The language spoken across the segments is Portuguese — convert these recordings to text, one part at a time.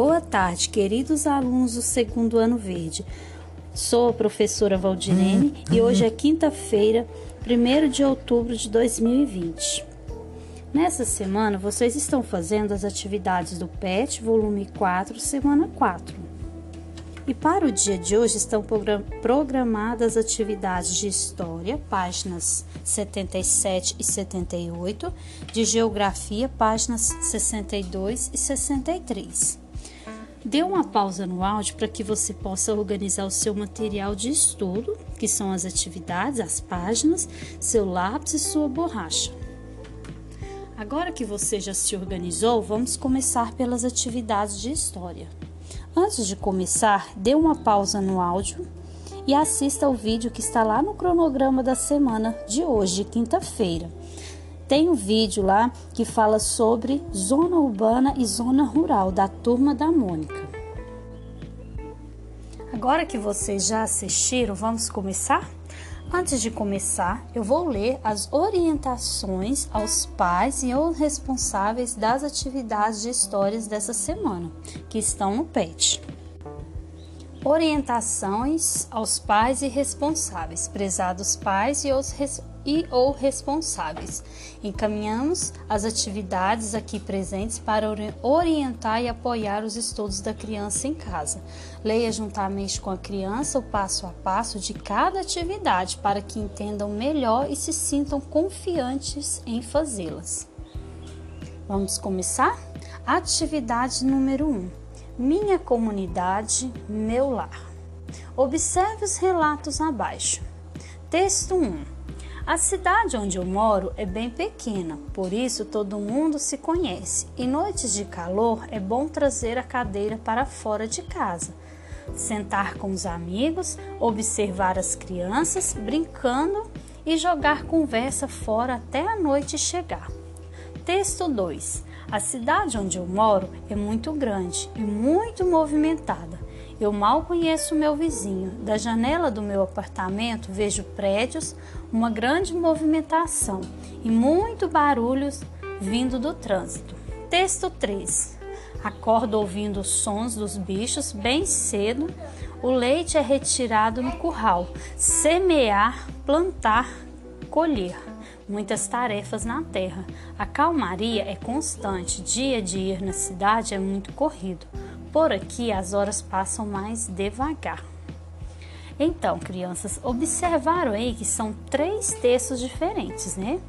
Boa tarde, queridos alunos do segundo ano verde. Sou a professora Valdirene e hoje é quinta-feira, 1 de outubro de 2020. Nessa semana, vocês estão fazendo as atividades do PET, volume 4, semana 4. E para o dia de hoje estão programadas atividades de História, páginas 77 e 78, de Geografia, páginas 62 e 63. Dê uma pausa no áudio para que você possa organizar o seu material de estudo, que são as atividades, as páginas, seu lápis e sua borracha. Agora que você já se organizou, vamos começar pelas atividades de História. Antes de começar, dê uma pausa no áudio e assista ao vídeo que está lá no cronograma da semana de hoje, quinta-feira. Tem um vídeo lá que fala sobre zona urbana e zona rural da turma da Mônica. Agora que vocês já assistiram, vamos começar? Antes de começar, eu vou ler as orientações aos pais e aos responsáveis das atividades de histórias dessa semana, que estão no PET. Orientações aos pais e responsáveis, prezados pais e, os res, e ou responsáveis. Encaminhamos as atividades aqui presentes para orientar e apoiar os estudos da criança em casa. Leia juntamente com a criança o passo a passo de cada atividade para que entendam melhor e se sintam confiantes em fazê-las. Vamos começar? Atividade número 1. Um minha comunidade, meu lar. Observe os relatos abaixo. Texto 1. A cidade onde eu moro é bem pequena, por isso todo mundo se conhece. Em noites de calor é bom trazer a cadeira para fora de casa, sentar com os amigos, observar as crianças brincando e jogar conversa fora até a noite chegar. Texto 2. A cidade onde eu moro é muito grande e muito movimentada. Eu mal conheço meu vizinho. Da janela do meu apartamento vejo prédios, uma grande movimentação e muito barulhos vindo do trânsito. Texto 3. Acordo ouvindo os sons dos bichos bem cedo. O leite é retirado no curral. Semear, plantar, colher muitas tarefas na terra. A calmaria é constante, dia a dia na cidade é muito corrido. Por aqui as horas passam mais devagar. Então, crianças, observaram aí que são três textos diferentes, né?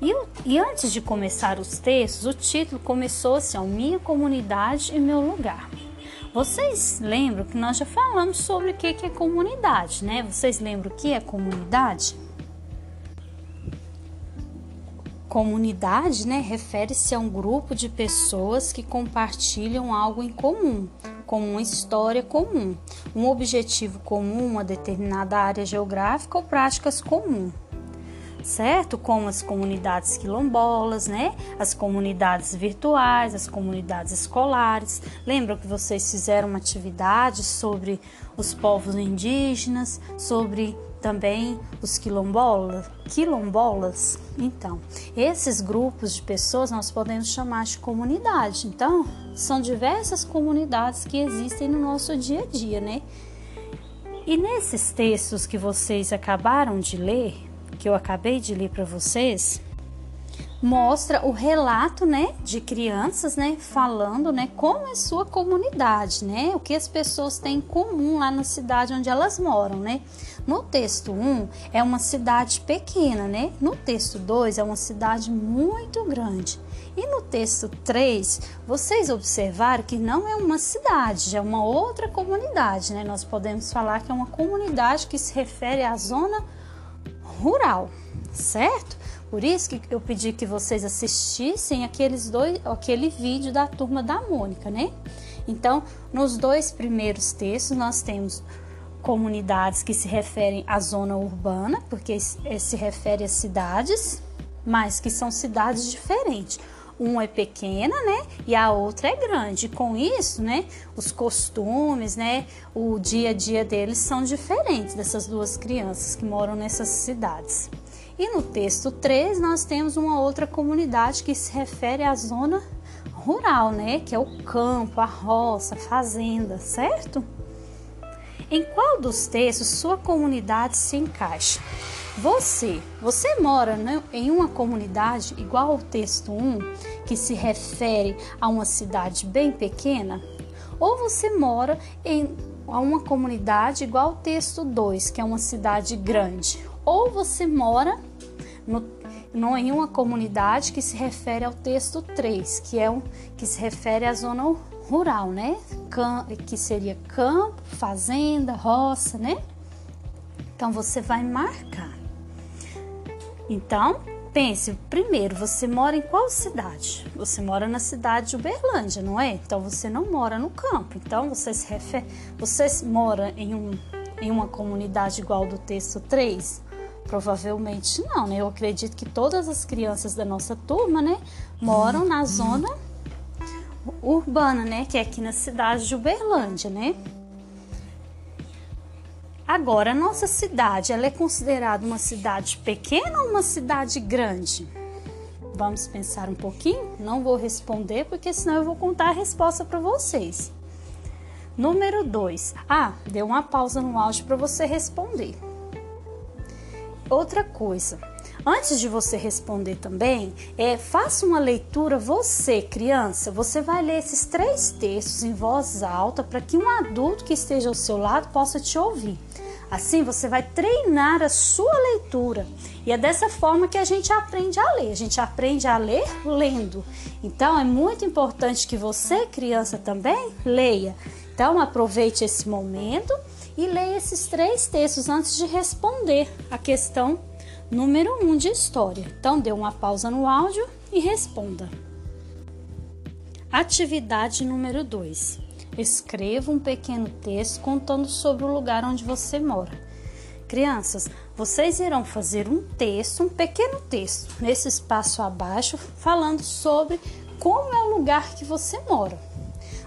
E, e antes de começar os textos, o título começou assim: ó, Minha comunidade e meu lugar. Vocês lembram que nós já falamos sobre o que é comunidade, né? Vocês lembram o que é comunidade? Comunidade, né, refere-se a um grupo de pessoas que compartilham algo em comum, como uma história comum, um objetivo comum, uma determinada área geográfica ou práticas comuns certo? Como as comunidades quilombolas, né? As comunidades virtuais, as comunidades escolares. Lembram que vocês fizeram uma atividade sobre os povos indígenas, sobre também os quilombolas, quilombolas. Então, esses grupos de pessoas nós podemos chamar de comunidade. Então, são diversas comunidades que existem no nosso dia a dia, né? E nesses textos que vocês acabaram de ler, que eu acabei de ler para vocês, mostra o relato, né, de crianças, né, falando, né, como é sua comunidade, né, o que as pessoas têm em comum lá na cidade onde elas moram, né. No texto 1 é uma cidade pequena, né? No texto 2 é uma cidade muito grande. E no texto 3, vocês observaram que não é uma cidade, é uma outra comunidade, né? Nós podemos falar que é uma comunidade que se refere à zona rural, certo? Por isso que eu pedi que vocês assistissem aqueles dois, aquele vídeo da turma da Mônica, né? Então, nos dois primeiros textos nós temos comunidades que se referem à zona urbana, porque se refere às cidades, mas que são cidades diferentes. Uma é pequena, né? E a outra é grande. Com isso, né? Os costumes, né? O dia a dia deles são diferentes dessas duas crianças que moram nessas cidades. E no texto 3, nós temos uma outra comunidade que se refere à zona rural, né? Que é o campo, a roça, a fazenda, certo? Em qual dos textos sua comunidade se encaixa? Você, você mora né, em uma comunidade igual ao texto 1, que se refere a uma cidade bem pequena? Ou você mora em uma comunidade igual ao texto 2, que é uma cidade grande? Ou você mora no, no, em uma comunidade que se refere ao texto 3, que é um, que se refere à zona rural, né? Que seria campo, fazenda, roça, né? Então você vai marcar. Então, pense, primeiro, você mora em qual cidade? Você mora na cidade de Uberlândia, não é? Então você não mora no campo. Então você se refere, você mora em, um, em uma comunidade igual do texto 3? Provavelmente não, né? Eu acredito que todas as crianças da nossa turma, né, moram na zona urbana, né? Que é aqui na cidade de Uberlândia, né? Agora, a nossa cidade, ela é considerada uma cidade pequena ou uma cidade grande? Vamos pensar um pouquinho? Não vou responder porque senão eu vou contar a resposta para vocês. Número 2. Ah, deu uma pausa no áudio para você responder. Outra coisa, Antes de você responder também, é, faça uma leitura você, criança. Você vai ler esses três textos em voz alta para que um adulto que esteja ao seu lado possa te ouvir. Assim você vai treinar a sua leitura. E é dessa forma que a gente aprende a ler. A gente aprende a ler lendo. Então é muito importante que você, criança, também leia. Então aproveite esse momento e leia esses três textos antes de responder a questão número 1 um de história. Então, dê uma pausa no áudio e responda. Atividade número 2. Escreva um pequeno texto contando sobre o lugar onde você mora. Crianças, vocês irão fazer um texto, um pequeno texto, nesse espaço abaixo, falando sobre como é o lugar que você mora.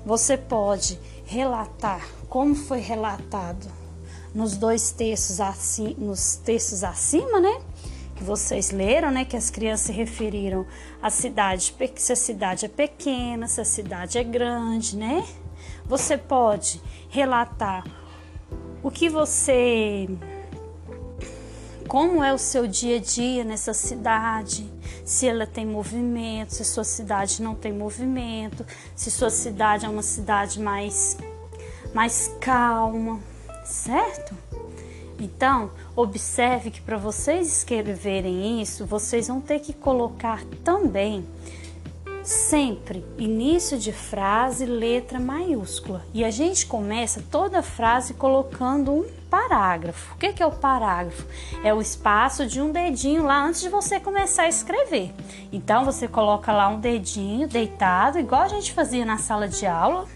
Você pode relatar como foi relatado nos dois textos, nos textos acima, né? Vocês leram, né, que as crianças se referiram à cidade, se a cidade é pequena, se a cidade é grande, né? Você pode relatar o que você como é o seu dia a dia nessa cidade, se ela tem movimento, se sua cidade não tem movimento, se sua cidade é uma cidade mais mais calma, certo? Então, observe que para vocês escreverem isso, vocês vão ter que colocar também sempre início de frase, letra maiúscula. E a gente começa toda frase colocando um parágrafo. O que é o parágrafo? É o espaço de um dedinho lá antes de você começar a escrever. Então você coloca lá um dedinho deitado, igual a gente fazia na sala de aula,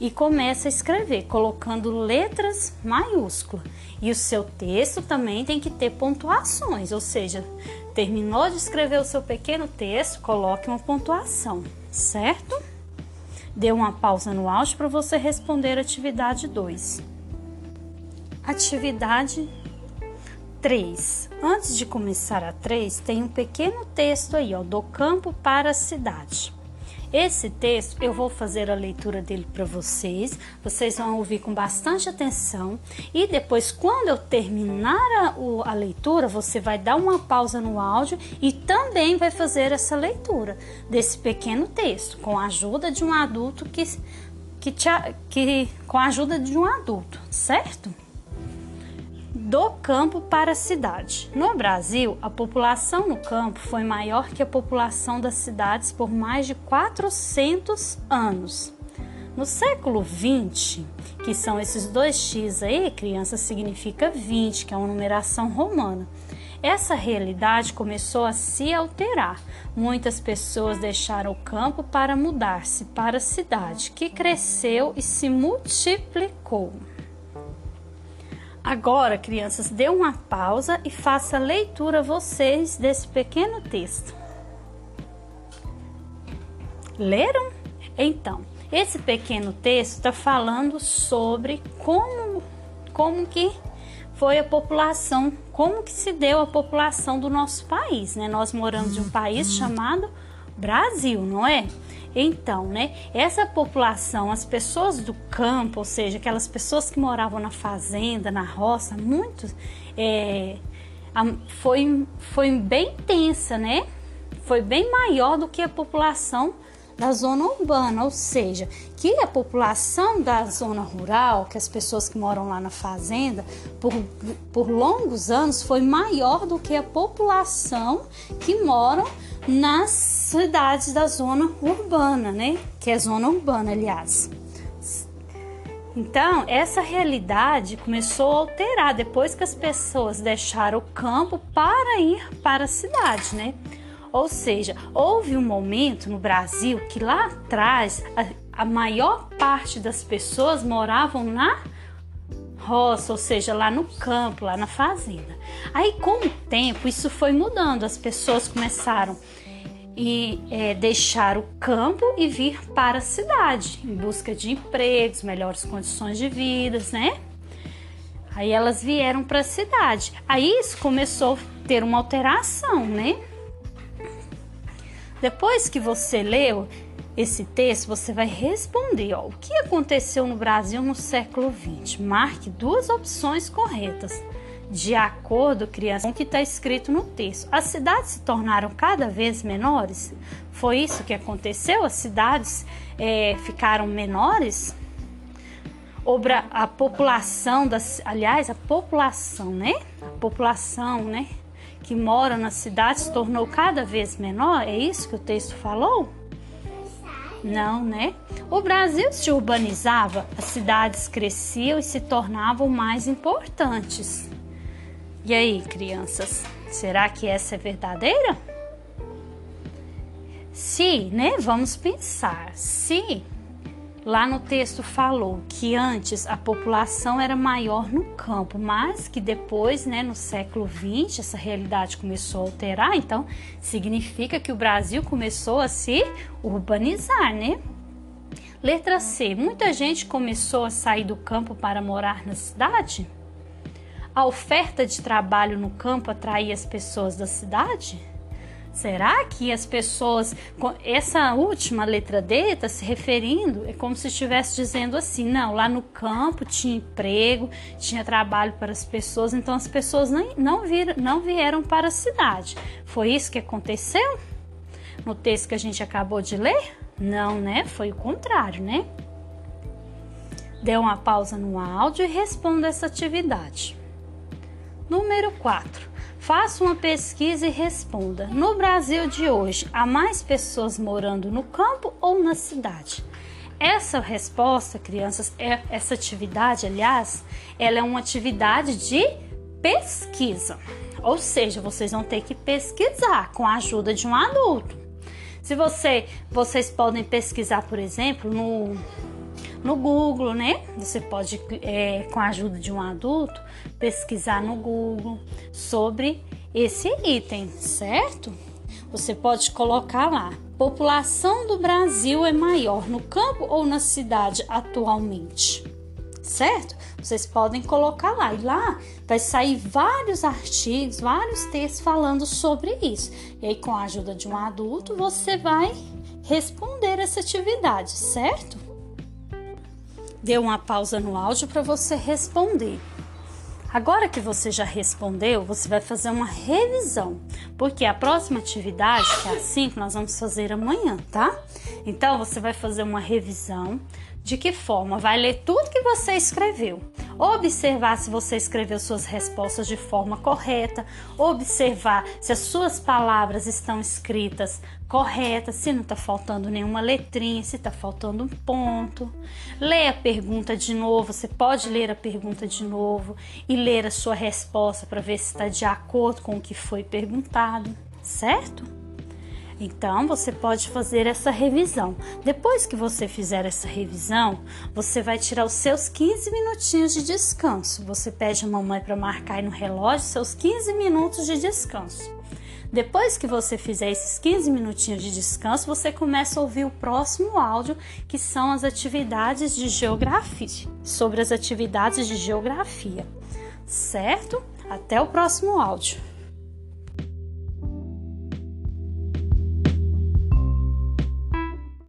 e começa a escrever, colocando letras maiúsculas. E o seu texto também tem que ter pontuações, ou seja, terminou de escrever o seu pequeno texto, coloque uma pontuação, certo? Dê uma pausa no áudio para você responder atividade 2. Atividade 3. Antes de começar a 3, tem um pequeno texto aí, ó, do campo para a cidade. Esse texto eu vou fazer a leitura dele para vocês, vocês vão ouvir com bastante atenção e depois, quando eu terminar a, a leitura, você vai dar uma pausa no áudio e também vai fazer essa leitura desse pequeno texto com a ajuda de um adulto que, que, te, que com a ajuda de um adulto, certo? Do campo para a cidade. No Brasil, a população no campo foi maior que a população das cidades por mais de 400 anos. No século 20, que são esses dois X aí, criança significa 20, que é uma numeração romana. Essa realidade começou a se alterar. Muitas pessoas deixaram o campo para mudar-se para a cidade, que cresceu e se multiplicou. Agora, crianças, dê uma pausa e faça a leitura vocês desse pequeno texto. Leram? Então, esse pequeno texto está falando sobre como, como que foi a população, como que se deu a população do nosso país, né? Nós moramos em um país chamado Brasil, não é? Então, né, essa população, as pessoas do campo, ou seja, aquelas pessoas que moravam na fazenda, na roça, muito, é, foi, foi bem intensa, né? Foi bem maior do que a população da zona urbana, ou seja, que a população da zona rural, que as pessoas que moram lá na fazenda, por, por longos anos foi maior do que a população que moram nas cidades da zona urbana, né? Que é zona urbana, aliás. Então, essa realidade começou a alterar depois que as pessoas deixaram o campo para ir para a cidade, né? Ou seja, houve um momento no Brasil que lá atrás a, a maior parte das pessoas moravam na roça, ou seja, lá no campo, lá na fazenda. Aí, com o tempo, isso foi mudando, as pessoas começaram e é, deixar o campo e vir para a cidade em busca de empregos, melhores condições de vida, né? Aí elas vieram para a cidade. Aí isso começou a ter uma alteração, né? Depois que você leu esse texto, você vai responder ó, o que aconteceu no Brasil no século XX. Marque duas opções corretas. De acordo, criança, com o que está escrito no texto. As cidades se tornaram cada vez menores? Foi isso que aconteceu? As cidades é, ficaram menores? A população das, aliás, a população, né? A população, né? que mora na cidade se tornou cada vez menor? É isso que o texto falou? Não, né? O Brasil se urbanizava, as cidades cresciam e se tornavam mais importantes. E aí, crianças, será que essa é verdadeira? Se, né? Vamos pensar. Se Lá no texto falou que antes a população era maior no campo, mas que depois, né, no século XX, essa realidade começou a alterar, então significa que o Brasil começou a se urbanizar, né? Letra C. Muita gente começou a sair do campo para morar na cidade? A oferta de trabalho no campo atraía as pessoas da cidade? Será que as pessoas, essa última letra D está se referindo, é como se estivesse dizendo assim, não, lá no campo tinha emprego, tinha trabalho para as pessoas, então as pessoas não, não, vir, não vieram para a cidade. Foi isso que aconteceu? No texto que a gente acabou de ler? Não, né? Foi o contrário, né? Dê uma pausa no áudio e responda essa atividade. Número 4. Faça uma pesquisa e responda: no Brasil de hoje, há mais pessoas morando no campo ou na cidade? Essa resposta, crianças, é essa atividade, aliás, ela é uma atividade de pesquisa. Ou seja, vocês vão ter que pesquisar com a ajuda de um adulto. Se você, vocês podem pesquisar, por exemplo, no no Google, né? Você pode, é, com a ajuda de um adulto, pesquisar no Google sobre esse item, certo? Você pode colocar lá: população do Brasil é maior no campo ou na cidade atualmente? Certo? Vocês podem colocar lá e lá vai sair vários artigos, vários textos falando sobre isso. E aí, com a ajuda de um adulto, você vai responder essa atividade, certo? Dê uma pausa no áudio para você responder. Agora que você já respondeu, você vai fazer uma revisão, porque a próxima atividade, que é a 5, nós vamos fazer amanhã, tá? Então você vai fazer uma revisão de que forma? Vai ler tudo que você escreveu. Observar se você escreveu suas respostas de forma correta, observar se as suas palavras estão escritas corretas, se não está faltando nenhuma letrinha, se está faltando um ponto. Lê a pergunta de novo, você pode ler a pergunta de novo e ler a sua resposta para ver se está de acordo com o que foi perguntado, certo? Então, você pode fazer essa revisão. Depois que você fizer essa revisão, você vai tirar os seus 15 minutinhos de descanso. Você pede a mamãe para marcar aí no relógio seus 15 minutos de descanso. Depois que você fizer esses 15 minutinhos de descanso, você começa a ouvir o próximo áudio, que são as atividades de geografia, sobre as atividades de geografia. Certo? Até o próximo áudio.